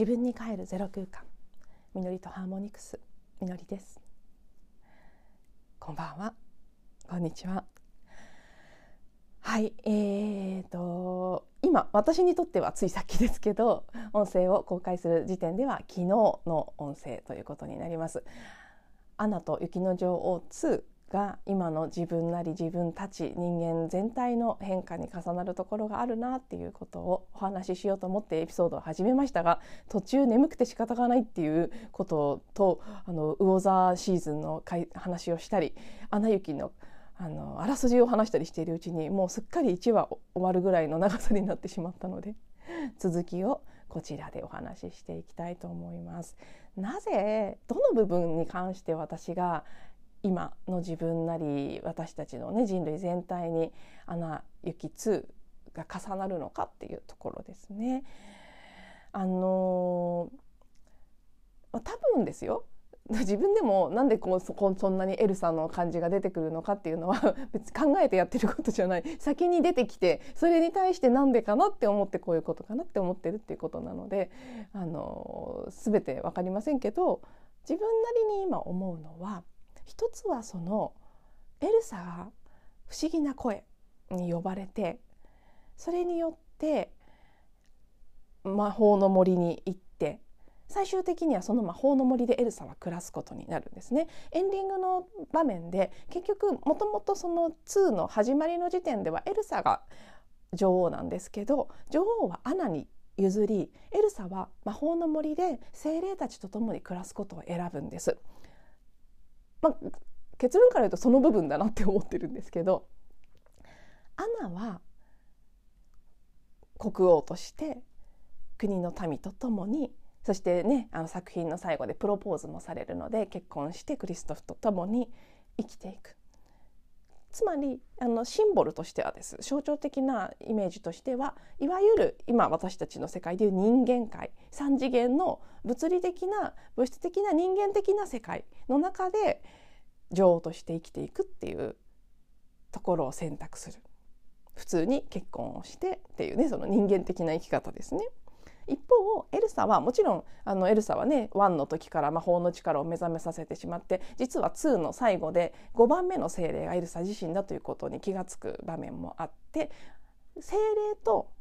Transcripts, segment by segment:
自分に帰るゼロ空間。みのりとハーモニクス。みのりです。こんばんは。こんにちは。はいえーと今私にとってはついさっきですけど音声を公開する時点では昨日の音声ということになります。アナと雪の女王2が今の自分なり自分たち人間全体の変化に重なるところがあるなっていうことをお話ししようと思ってエピソードを始めましたが途中眠くて仕方がないっていうこととあの魚座シーズンの話をしたり「アナ雪」のあのあらすじを話したりしているうちにもうすっかり1話終わるぐらいの長さになってしまったので続きをこちらでお話ししていきたいと思います。なぜどの部分に関して私が今の自分なり私たちの、ね、人類全体に「アナ雪2」が重なるのかっていうところですね。あの多分ですよ自分でもなんでこうそそんなにエルサの感じが出てくるのかっていうのは 別に考えてやってることじゃない先に出てきてそれに対してなんでかなって思ってこういうことかなって思ってるっていうことなのであの全て分かりませんけど自分なりに今思うのは一つはそのエルサが不思議な声に呼ばれてそれによって魔法の森に行って最終的にはその魔法の森でエルサは暮らすことになるんですね。エンディングの場面で結局もともとその2の始まりの時点ではエルサが女王なんですけど女王はアナに譲りエルサは魔法の森で精霊たちと共に暮らすことを選ぶんです。まあ、結論から言うとその部分だなって思ってるんですけどアナは国王として国の民と共にそしてねあの作品の最後でプロポーズもされるので結婚してクリストフと共に生きていく。つまりあのシンボルとしてはです象徴的なイメージとしてはいわゆる今私たちの世界でいう人間界3次元の物理的な物質的な人間的な世界の中で女王として生きていくっていうところを選択する普通に結婚をしてっていうねその人間的な生き方ですね。一方エルサはもちろんあのエルサはね1の時から魔法の力を目覚めさせてしまって実は2の最後で5番目の精霊がエルサ自身だということに気が付く場面もあって精霊と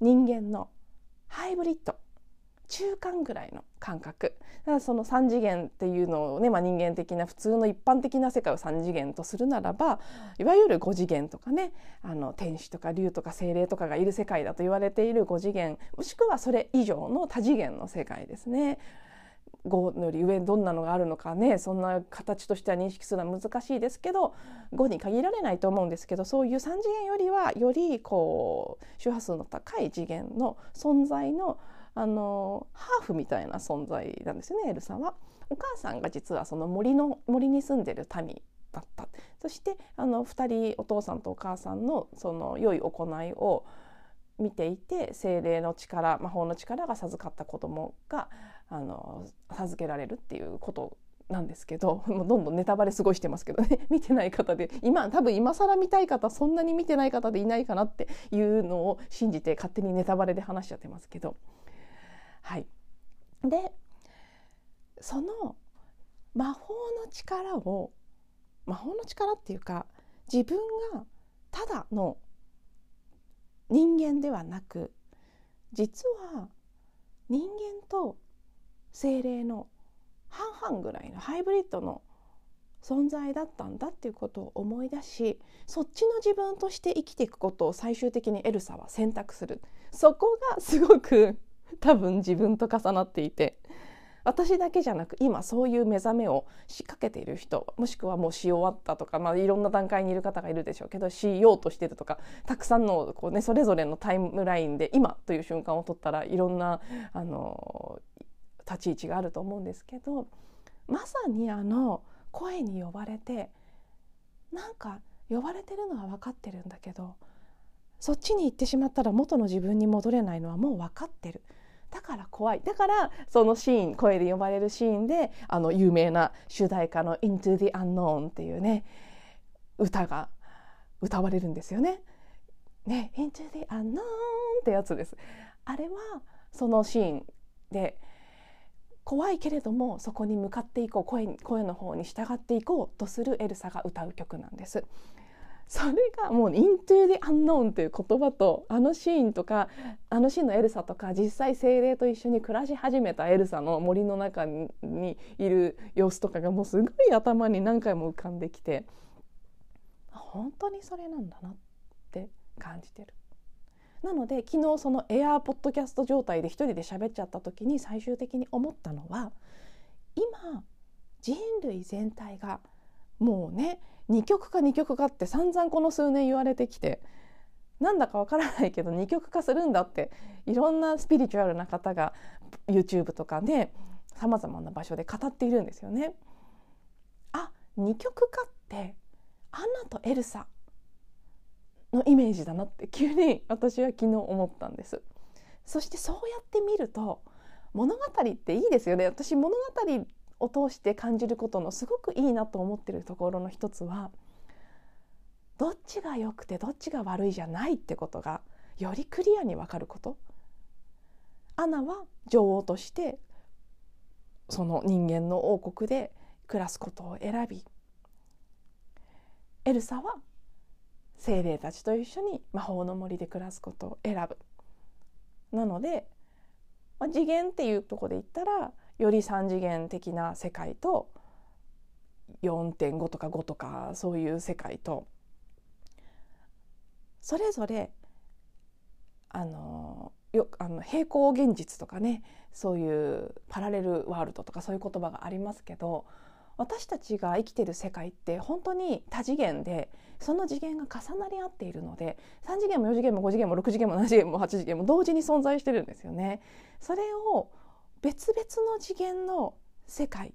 人間のハイブリッド中間ぐらいの感覚だからその3次元っていうのをね、まあ、人間的な普通の一般的な世界を3次元とするならばいわゆる5次元とかねあの天使とか竜とか精霊とかがいる世界だと言われている5次元もしくはそれ以上の多次元の世界ですね。5より上どんなのがあるのかねそんな形としては認識するのは難しいですけど5に限られないと思うんですけどそういう3次元よりはよりこう周波数の高い次元の存在のあのハーフみたいな存在なんですよねエルサは。お母さんが実はその森の森に住んでる民だった。そしてあの2人お父さんとお母さんのその良い行いを見ていて精霊の力魔法の力が授かった子供があの授けられるっていうことなんですけど もうどんどんネタバレすごしてますけどね。見てない方で今多分今更見たい方そんなに見てない方でいないかなっていうのを信じて勝手にネタバレで話しちゃってますけど。はい。でその魔法の力を魔法の力っていうか自分がただの人間ではなく実は人間と精霊の半々ぐらいのハイブリッドの存在だったんだっていうことを思い出しそっちの自分として生きていくことを最終的にエルサは選択する。そこがすごく 多分自分と重なっていて私だけじゃなく今そういう目覚めを仕掛けている人もしくはもうし終わったとか、まあ、いろんな段階にいる方がいるでしょう。けどしようとしてるとかたくさんのこう、ね、それぞれのタイムラインで今という瞬間を取ったらいろんなあの立ち位置があると思うんですけどまさにあの声に呼ばれてなんか呼ばれてるのは分かってるんだけどそっちに行ってしまったら元の自分に戻れないのはもう分かってる。だから怖いだからそのシーン声で呼ばれるシーンであの有名な主題歌の「Into the Unknown」っていうね歌が歌われるんですよね。ね「Into the Unknown」ってやつです。あれはそのシーンで怖いけれどもそこに向かっていこう声声の方に従っていこうとするエルサが歌う曲なんです。それがもう「Into the Unknown」という言葉とあのシーンとかあのシーンのエルサとか実際精霊と一緒に暮らし始めたエルサの森の中にいる様子とかがもうすごい頭に何回も浮かんできて本当にそれなんだなって感じてる。なので昨日そのエアーポッドキャスト状態で一人で喋っちゃった時に最終的に思ったのは今人類全体がもうね二極化二極化って散々この数年言われてきてなんだかわからないけど二極化するんだっていろんなスピリチュアルな方が YouTube とかでさまざまな場所で語っているんですよね。あ二極化ってアナとエルサのイメージだなって急に私は昨日思ったんですそしてそうやって見ると物語っていいですよね私物語を通して感じることのすごくいいなと思ってるところの一つはどっちが良くてどっちが悪いじゃないってことがよりクリアに分かることアナは女王としてその人間の王国で暮らすことを選びエルサは精霊たちと一緒に魔法の森で暮らすことを選ぶ。なので、まあ、次元っていうとこで言ったらより3次元的な世界と4.5とか5とかそういう世界とそれぞれあのよあの平行現実とかねそういうパラレルワールドとかそういう言葉がありますけど私たちが生きてる世界って本当に多次元でその次元が重なり合っているので3次元も4次元も5次元も6次元も7次元も8次元も同時に存在してるんですよね。それを別々の次元の世界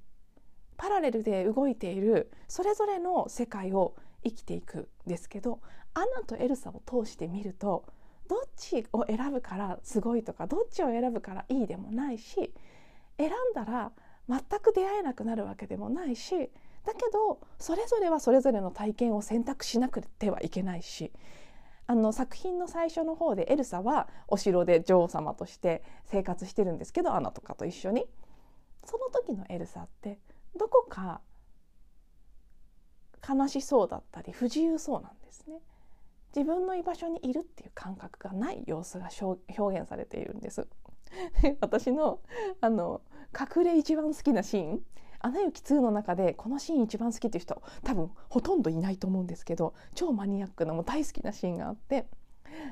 パラレルで動いているそれぞれの世界を生きていくんですけどアナとエルサを通してみるとどっちを選ぶからすごいとかどっちを選ぶからいいでもないし選んだら全く出会えなくなるわけでもないしだけどそれぞれはそれぞれの体験を選択しなくてはいけないしあの作品の最初の方でエルサはお城で女王様として生活してるんですけどアナとかと一緒にその時のエルサってどこか悲しそうだったり不自由そうなんですね。自分の居場所にいるっていう感覚がない様子が表現されているんです。私のあの隠れ一番好きなシーン「アナ雪2」の中でこのシーン一番好きっていう人多分ほとんどいないと思うんですけど超マニアックなもう大好きなシーンがあって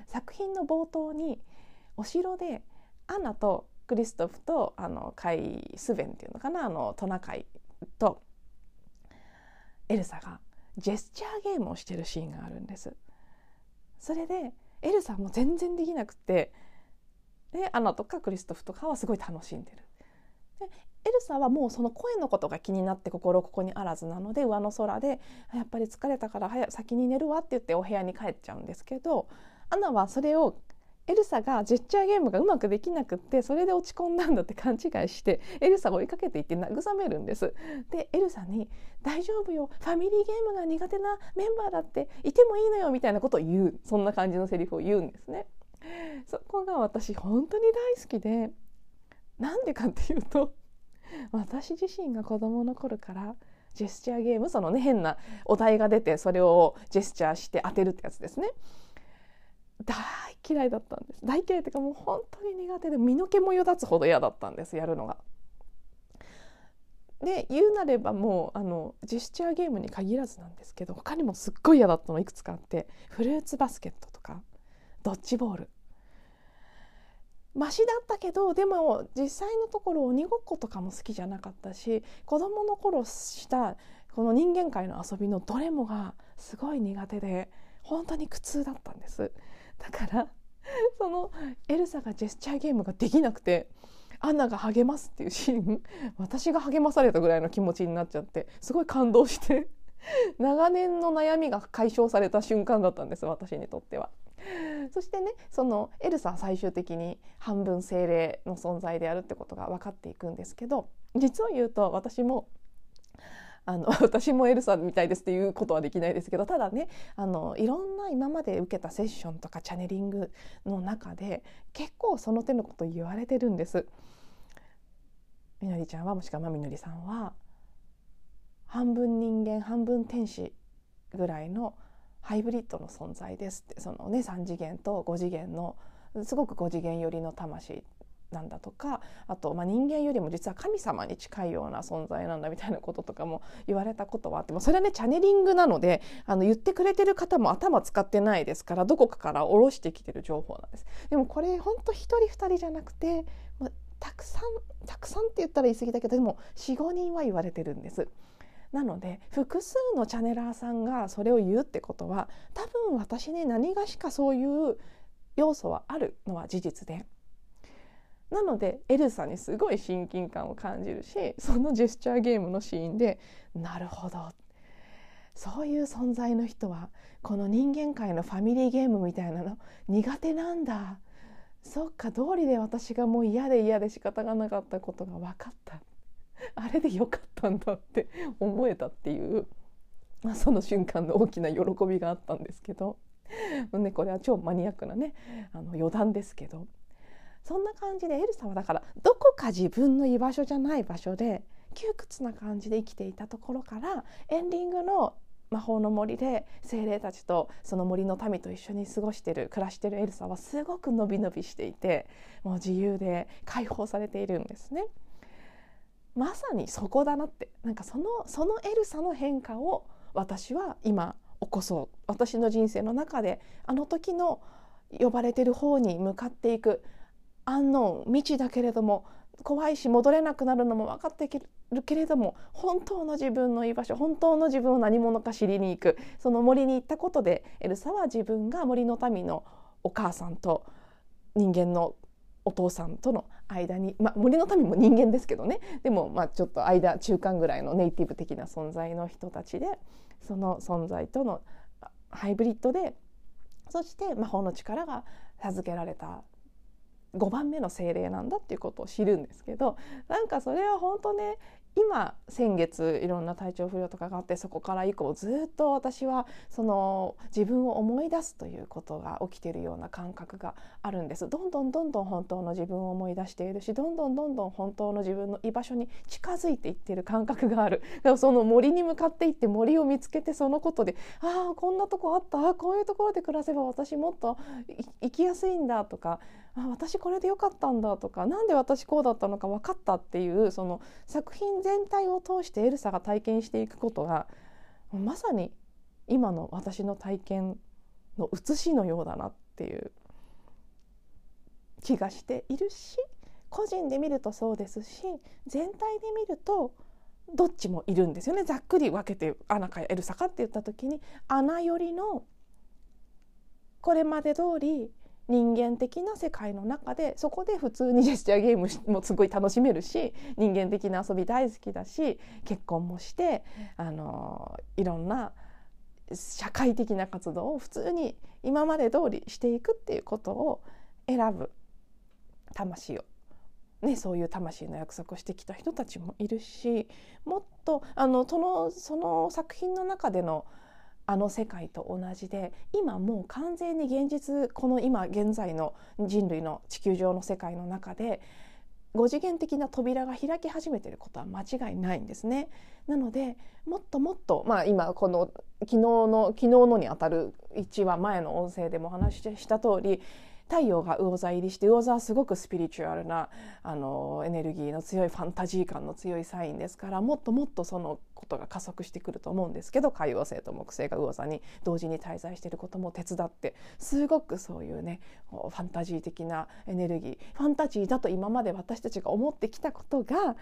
作品の冒頭にお城でアナとクリストフとあのカイ・スベンっていうのかなあのトナカイとエルサがジェスチャーゲームをしてるシーンがあるんです。それでエルサも全然できなくてでアナとかクリストフとかはすごい楽しんでる。でエルサはもうその声のことが気になって心ここにあらずなので上の空でやっぱり疲れたから早先に寝るわって言ってお部屋に帰っちゃうんですけどアナはそれをエルサがジェスチャーゲームがうまくできなくってそれで落ち込んだんだって勘違いしてエルサを追いかけていって慰めるんです。でエルサに「大丈夫よファミリーゲームが苦手なメンバーだっていてもいいのよ」みたいなことを言うそんな感じのセリフを言うんですね。そこが私本当に大好きでなんでかっていうと 私自身が子供の頃からジェスチャーゲームそのね変なお題が出てそれをジェスチャーして当てるってやつですね。大嫌いだったんです。大嫌いっていうかもう本当に苦手で身の毛もよだつほど嫌だったんですやるのが。で言うなればもうあのジェスチャーゲームに限らずなんですけど他にもすっごい嫌だったのいくつかあってフルーツバスケットとかドッジボール。マシだったけどでも実際のところ鬼ごっことかも好きじゃなかったし子どもの頃したこの人間界の遊びのどれもがすごい苦手で本当に苦痛だったんですだからそのエルサがジェスチャーゲームができなくてアンナが励ますっていうシーン私が励まされたぐらいの気持ちになっちゃってすごい感動して長年の悩みが解消された瞬間だったんです私にとっては。そしてねそのエルサは最終的に半分精霊の存在であるってことが分かっていくんですけど実を言うと私もあの 私もエルサみたいですっていうことはできないですけどただねあのいろんな今まで受けたセッションとかチャネリングの中で結構その手のこと言われてるんです。みのりちゃんはもしくはみのりさんは半分人間半分天使ぐらいのハイブリッドの存在ですってそのね3次元と5次元のすごく5次元寄りの魂なんだとかあと、まあ、人間よりも実は神様に近いような存在なんだみたいなこととかも言われたことはあってもそれはねチャネリングなのであの言ってくれてる方も頭使ってないですからどこかから下ろしてきてる情報なんです。でもこれ本当一人二人じゃなくて、まあ、たくさんたくさんって言ったら言い過ぎだけどでも45人は言われてるんです。なので複数のチャネラーさんがそれを言うってことは多分私に何がしかそういう要素はあるのは事実で。なのでエルサにすごい親近感を感じるしそのジェスチャーゲームのシーンでなるほど。そういう存在の人はこの人間界のファミリーゲームみたいなの苦手なんだ。そっか通りで私がもう嫌で嫌で仕方がなかったことが分かった。あれでよかったんだって思えたっていう、まあ、その瞬間の大きな喜びがあったんですけど、ね、これは超マニアックなねあの余談ですけどそんな感じでエルサはだからどこか自分の居場所じゃない場所で窮屈な感じで生きていたところからエンディングの魔法の森で精霊たちとその森の民と一緒に過ごしてる暮らしてるエルサはすごく伸び伸びしていてもう自由で解放されているんですね。まさにそこだなって。なんかそのそのエルサの変化を私は今起こそう。私の人生の中であの時の呼ばれてる方に向かっていく。アンノン未知だけれども怖いし戻れなくなるのも分かってるけれども本当の自分の居場所本当の自分を何者か知りに行く。その森に行ったことでエルサは自分が森の民のお母さんと人間のお父さんとの間に、まあ、森の民も人間ですけどね。でもまあちょっと間中間ぐらいのネイティブ的な存在の人たちでその存在とのハイブリッドでそして魔法の力が授けられた5番目の精霊なんだっていうことを知るんですけどなんかそれは本当ね今先月いろんな体調不良とかがあってそこから以降ずっと私はその自分を思い出すということが起きているような感覚があるんです。どんどんどんどん本当の自分を思い出しているしどんどんどんどん本当の自分の居場所に近づいていっている感覚がある。だからその森に向かっていって森を見つけてそのことでああこんなとこあったこういうところで暮らせば私もっと生きやすいんだとかあ私これでよかったんだとか何で私こうだったのか分かったっていうその作品全体を通してエルサが体験していくことがまさに今の私の体験の写しのようだなっていう気がしているし個人で見るとそうですし全体で見るとどっちもいるんですよね。ざっくり分けてアナかエルサかって言った時にアナよりのこれまで通り人間的な世界の中でそこで普通にジェスチャーゲームもすごい楽しめるし人間的な遊び大好きだし結婚もしてあのいろんな社会的な活動を普通に今まで通りしていくっていうことを選ぶ魂を、ね、そういう魂の約束をしてきた人たちもいるしもっとあのそのその作品の中でのあの世界と同じで今もう完全に現実この今現在の人類の地球上の世界の中で5次元的な扉が開き始めていることは間違いないんですね。なのでもっともっと、まあ、今この昨日の昨日のにあたる1話前の音声でもお話しした通り太陽が魚座入りして魚座はすごくスピリチュアルなあのエネルギーの強いファンタジー感の強いサインですからもっともっとそのことが加速してくると思うんですけど海王星と木星が魚座に同時に滞在していることも手伝ってすごくそういうねファンタジー的なエネルギーファンタジーだと今まで私たちが思ってきたことがファン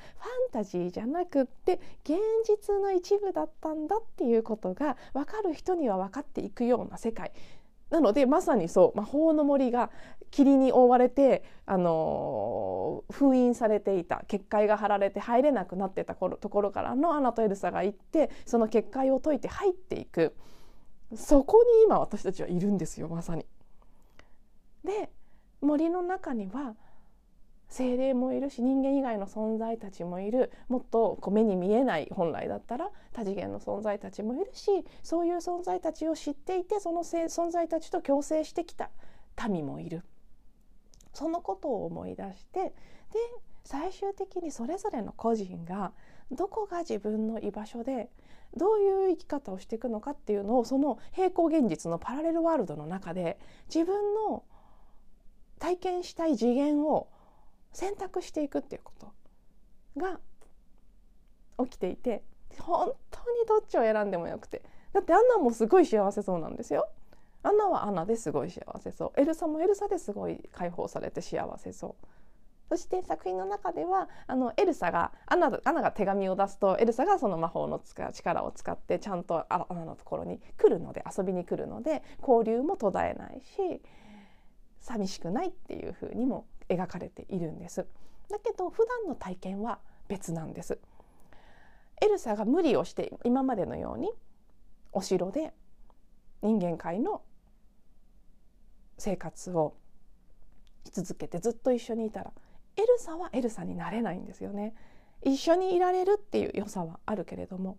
タジーじゃなくって現実の一部だったんだっていうことが分かる人には分かっていくような世界。なのでまさにそう魔法の森が霧に覆われて、あのー、封印されていた結界が張られて入れなくなってたところからのアナとエルサが行ってその結界を解いて入っていくそこに今私たちはいるんですよまさに。で森の中には精霊もいるし人間以外の存在たちもいる。もっとこう目に見えない本来だったら多次元の存在たちもいるしそういう存在たちを知っていてその存在たちと共生してきた。民もいる。そのことを思い出してで最終的にそれぞれの個人がどこが自分の居場所でどういう生き方をしていくのかっていうのをその平行現実のパラレルワールドの中で自分の体験したい次元を選択していくっていうことが起きていて本当にどっちを選んでもよくて。だってアンナもすごい幸せそうなんですよ。アンナはアンナですごい幸せそう。エルサもエルサですごい解放されて幸せそう。そして作品の中ではあのエルサがアナアナが手紙を出すとエルサがその魔法の力を使ってちゃんとアナのところに来るので遊びに来るので交流も途絶えないし寂しくないっていうふうにも描かれているんです。だけど普段の体験は別なんです。エルサが無理をして今までのようにお城で人間界の生活をし続けてずっと一緒にいたらエルサはエルサになれないんですよね。一緒にいられるっていう良さはあるけれども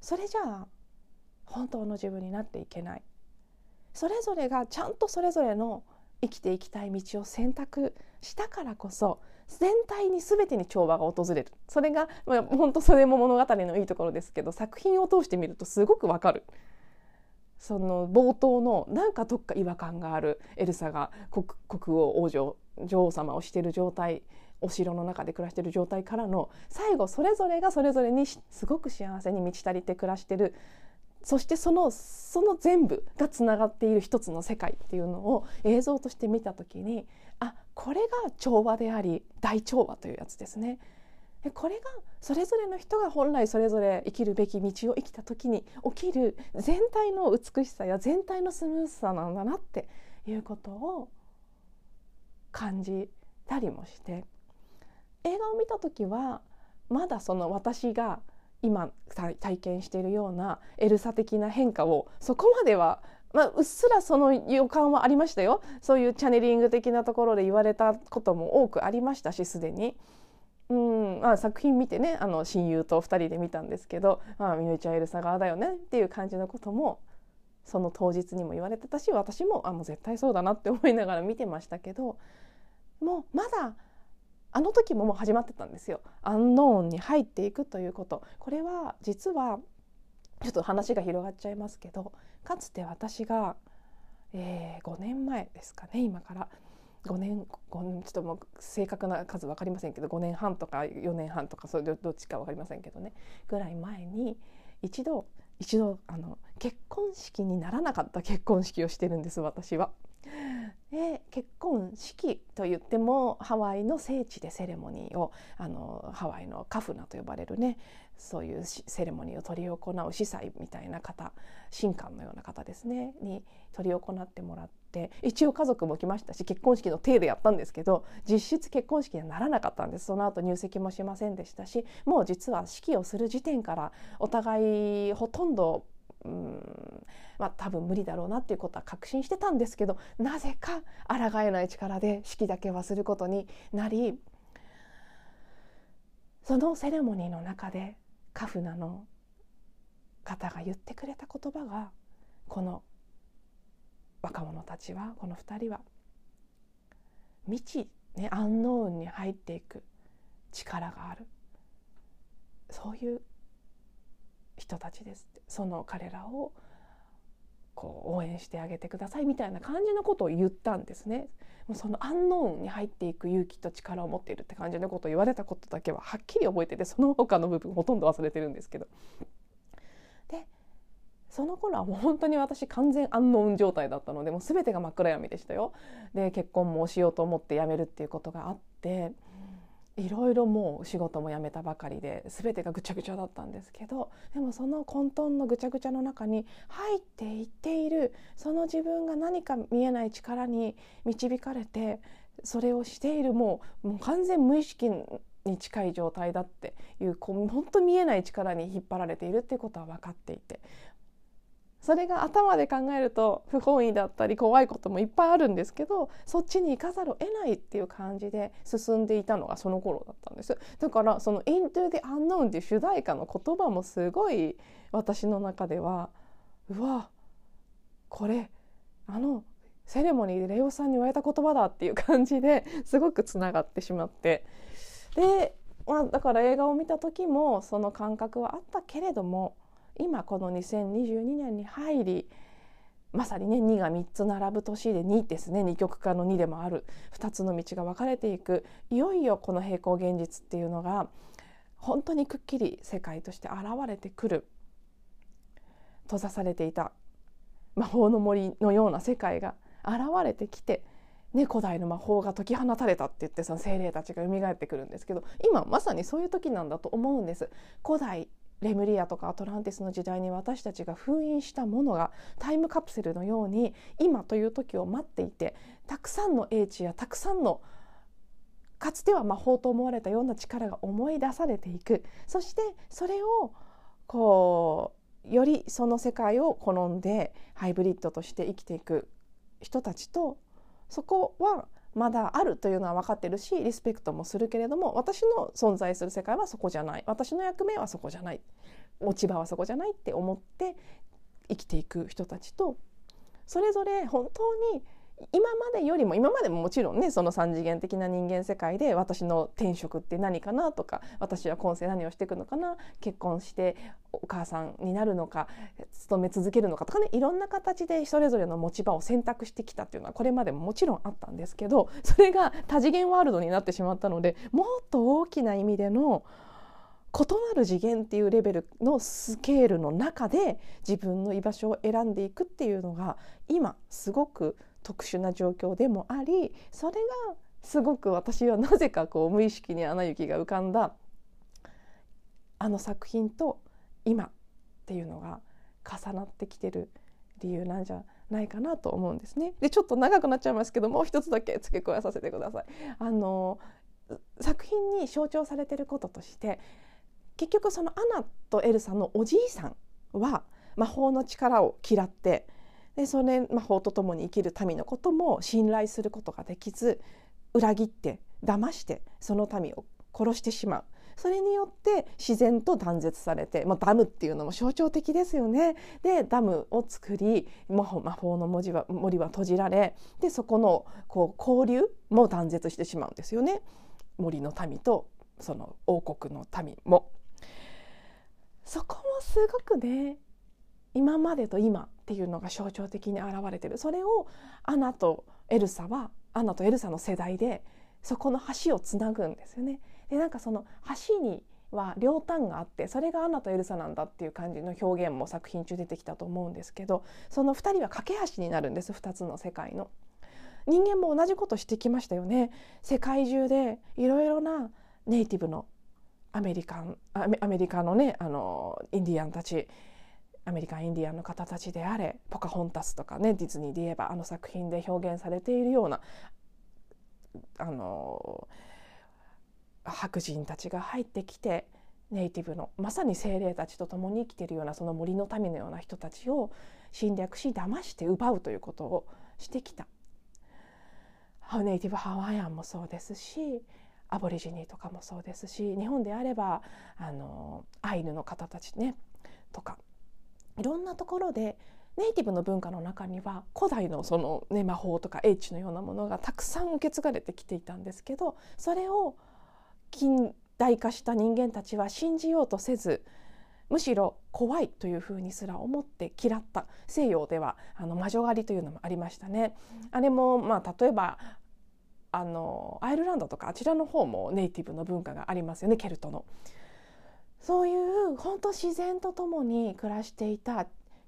それじゃあ本当の自分になっていけないそれぞれがちゃんとそれぞれの生きていきたい道を選択したからこそ全体に全てに調和が訪れるそれが、まあ、本当それも物語のいいところですけど作品を通してみるとすごくわかる。その冒頭のなんかどっか違和感があるエルサが国王王女女王様をしている状態お城の中で暮らしている状態からの最後それぞれがそれぞれにすごく幸せに満ち足りて暮らしてるそしてそのその全部がつながっている一つの世界っていうのを映像として見た時にあこれが調和であり大調和というやつですね。これがそれぞれの人が本来それぞれ生きるべき道を生きた時に起きる全体の美しさや全体のスムーズさなんだなっていうことを感じたりもして映画を見た時はまだその私が今体験しているようなエルサ的な変化をそこまではまあ、うっすらその予感はありましたよそういうチャネリング的なところで言われたことも多くありましたしすでに。うんまあ、作品見てねあの親友と2人で見たんですけど「ああみのりちゃんエルサ側だよね」っていう感じのこともその当日にも言われてたし私もあもう絶対そうだなって思いながら見てましたけどもうまだあの時ももう始まってたんですよ。アンノーンに入っていくということこれは実はちょっと話が広がっちゃいますけどかつて私が、えー、5年前ですかね今から5年5年ちょっともう正確な数分かりませんけど5年半とか4年半とかそれどっちか分かりませんけどねぐらい前に一度一度あの結婚式にならなかった結婚式をしてるんです私は。で結婚式といってもハワイの聖地でセレモニーをあのハワイのカフナと呼ばれるねそういうセレモニーを執り行う司祭みたいな方神官のような方ですねに執り行ってもらって一応家族も来ましたし結婚式の体でやったんですけど実質結婚式にはならなかったんです。その後入籍もしませんでしたしもう実は式をする時点からお互いほとんどうん。まあ多分無理だろうなっていうことは確信してたんですけどなぜか抗えない力で式だけはすることになりそのセレモニーの中でカフナの方が言ってくれた言葉がこの若者たちはこの2人は未知、ね、アンノーンに入っていく力がある。そういう人たちですその彼らをこう応援してあげてくださいみたいな感じのことを言ったんですね。もうそのアンノーンに入っていく勇気と力を持っているって感じのことを言われたことだけははっきり覚えててその他の部分ほとんど忘れてるんですけど。でその頃はもう本当に私完全アンノーン状態だったのでもう全てが真っ暗闇でしたよ。で結婚もしようと思って辞めるっていうことがあって。いろいろもう仕事も辞めたばかりで全てがぐちゃぐちゃだったんですけどでもその混沌のぐちゃぐちゃの中に入っていっているその自分が何か見えない力に導かれてそれをしているもうもう完全無意識に近い状態だっていうこう本当見えない力に引っ張られているっていうことは分かっていてそれが頭で考えると不本意だったり怖いこともいっぱいあるんですけどそっちに行かざるを得ないっていう感じで進んでいたのがその頃だったんです。だからその「Into the Unknown」っていう主題歌の言葉もすごい私の中ではうわこれあのセレモニーでレオさんに言われた言葉だっていう感じですごくつながってしまって。で、まあ、だから映画を見た時もその感覚はあったけれども今この2022年に入りまさにね2が3つ並ぶ年で2ですね。二極化の2でもある。2つの道が分かれていく。いよいよこの平行現実っていうのが本当にくっきり世界として現れてくる。閉ざされていた。魔法の森のような世界が現れてきて、ね、古代の魔法が解き放たれたって言ってその精霊たちが蘇ってくるんですけど今まさにそういう時なんだと思うんです。古代レムリアとかアトランティスの時代に私たちが封印したものがタイムカプセルのように今という時を待っていてたくさんの英知やたくさんのかつては魔法と思われたような力が思い出されていく。そしてそれをこうよりその世界を好んでハイブリッドとして生きていく人たちとそこはまだあるというのは分かってるしリスペクトもするけれども私の存在する世界はそこじゃない。私の役目はそこじゃない。落ち葉はそこじゃないって思って生きていく人たちとそれぞれ本当に今までよりも今までももちろんねその3次元的な人間世界で私の転職って何かなとか私は今世何をしていくのかな結婚してお母さんになるのか勤め続けるのかとかねいろんな形でそれぞれの持ち場を選択してきたっていうのはこれまでももちろんあったんですけどそれが多次元ワールドになってしまったのでもっと大きな意味での異なる次元っていうレベルのスケールの中で自分の居場所を選んでいくっていうのが今すごく特殊な状況でもありそれがすごく私はなぜかこう無意識に「アナ雪」が浮かんだあの作品と今っていうのが重なってきてる理由なんじゃないかなと思うんですね。でちょっと長くなっちゃいますけどもう一つだけ付け加えさせてください。あの作品に象徴されてることとして結局そのアナとエルサのおじいさんは魔法の力を嫌ってでそれ魔法と共に生きる民のことも信頼することができず裏切って騙してその民を殺してしまうそれによって自然と断絶されて、まあ、ダムっていうのも象徴的ですよね。でダムを作り魔法魔法の文字は森は閉じられでそこのこう交流も断絶してしまうんですよね。森の民とその王国の民も。そこもすごくね今までと今っていうのが象徴的に現れてるそれをアナとエルサはアナとエルサの世代でそこの橋をつなぐんですよね。でなんかその橋には両端があってそれがアナとエルサなんだっていう感じの表現も作品中出てきたと思うんですけどその2人は架け橋になるんです2つの世界の。人間も同じことしてきましたよね。世界中でいろいろなネイティブのアメリカンアメリカのねあのインディアンたちアメリカンインディアンの方たちであれポカホンタスとかねディズニーで言えばあの作品で表現されているようなあの白人たちが入ってきてネイティブのまさに精霊たちと共に生きているようなその森の民のような人たちを侵略し騙して奪うということをしてきた。ネイティブハワイアンもそうですしアボリジニとかもそうですし日本であればあのアイヌの方たちねとかいろんなところでネイティブの文化の中には古代のその、ね、魔法とか英知のようなものがたくさん受け継がれてきていたんですけどそれを近代化した人間たちは信じようとせずむしろ怖いというふうにすら思って嫌った西洋ではあの魔女狩りというのもありましたね。あれも、まあ、例えばあのアイルランドとかあちらの方もネイティブの文化がありますよねケルトの。そういう本当自然と共に暮らしていた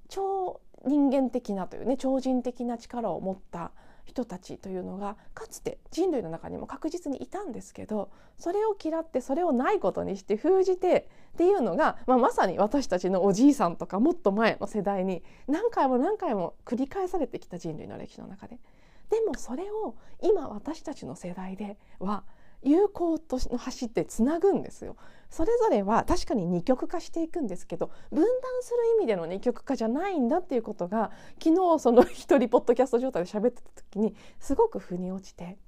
超人間的なというね超人的な力を持った人たちというのがかつて人類の中にも確実にいたんですけどそれを嫌ってそれをないことにして封じてっていうのが、まあ、まさに私たちのおじいさんとかもっと前の世代に何回も何回も繰り返されてきた人類の歴史の中で。でもそれを今私たちの世代では友好との橋ってつなぐんですよ。それぞれは確かに二極化していくんですけど分断する意味での二極化じゃないんだっていうことが昨日その一人ポッドキャスト状態で喋ってた時にすごく腑に落ちて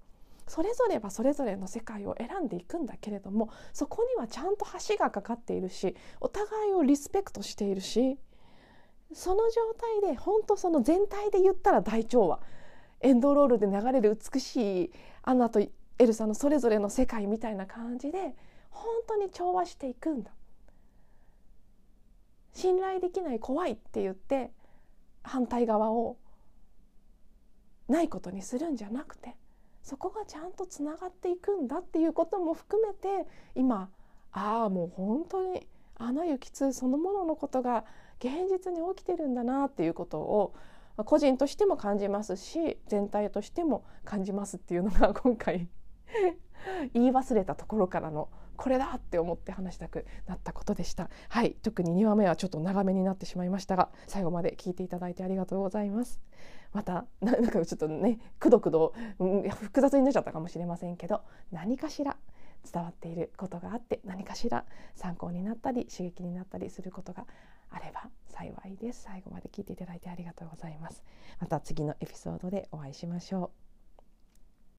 それぞれはそれぞれの世界を選んでいくんだけれどもそこにはちゃんと橋がかかっているしお互いをリスペクトしているしその状態で本当その全体で言ったら大調和エンドロールで流れる美しいアナとエルサのそれぞれの世界みたいな感じで本当に調和していくんだ。信頼できない怖いって言って反対側をないことにするんじゃなくてそこがちゃんとつながっていくんだっていうことも含めて今ああもう本当にあの雪痛そのもののことが現実に起きてるんだなっていうことを個人としても感じますし全体としても感じますっていうのが今回言い忘れたところからのこれだって思って話したくなったことでした。はい。特に2話目はちょっと長めになってしまいましたが最後まで聞いていただいてありがとうございます。またなんかちょっとねくどくど、うん、複雑になっちゃったかもしれませんけど何かしら伝わっていることがあって何かしら参考になったり刺激になったりすることがあれば幸いです。最後まで聞いていただいてありがとうございます。また次のエピソードでお会いしましょう。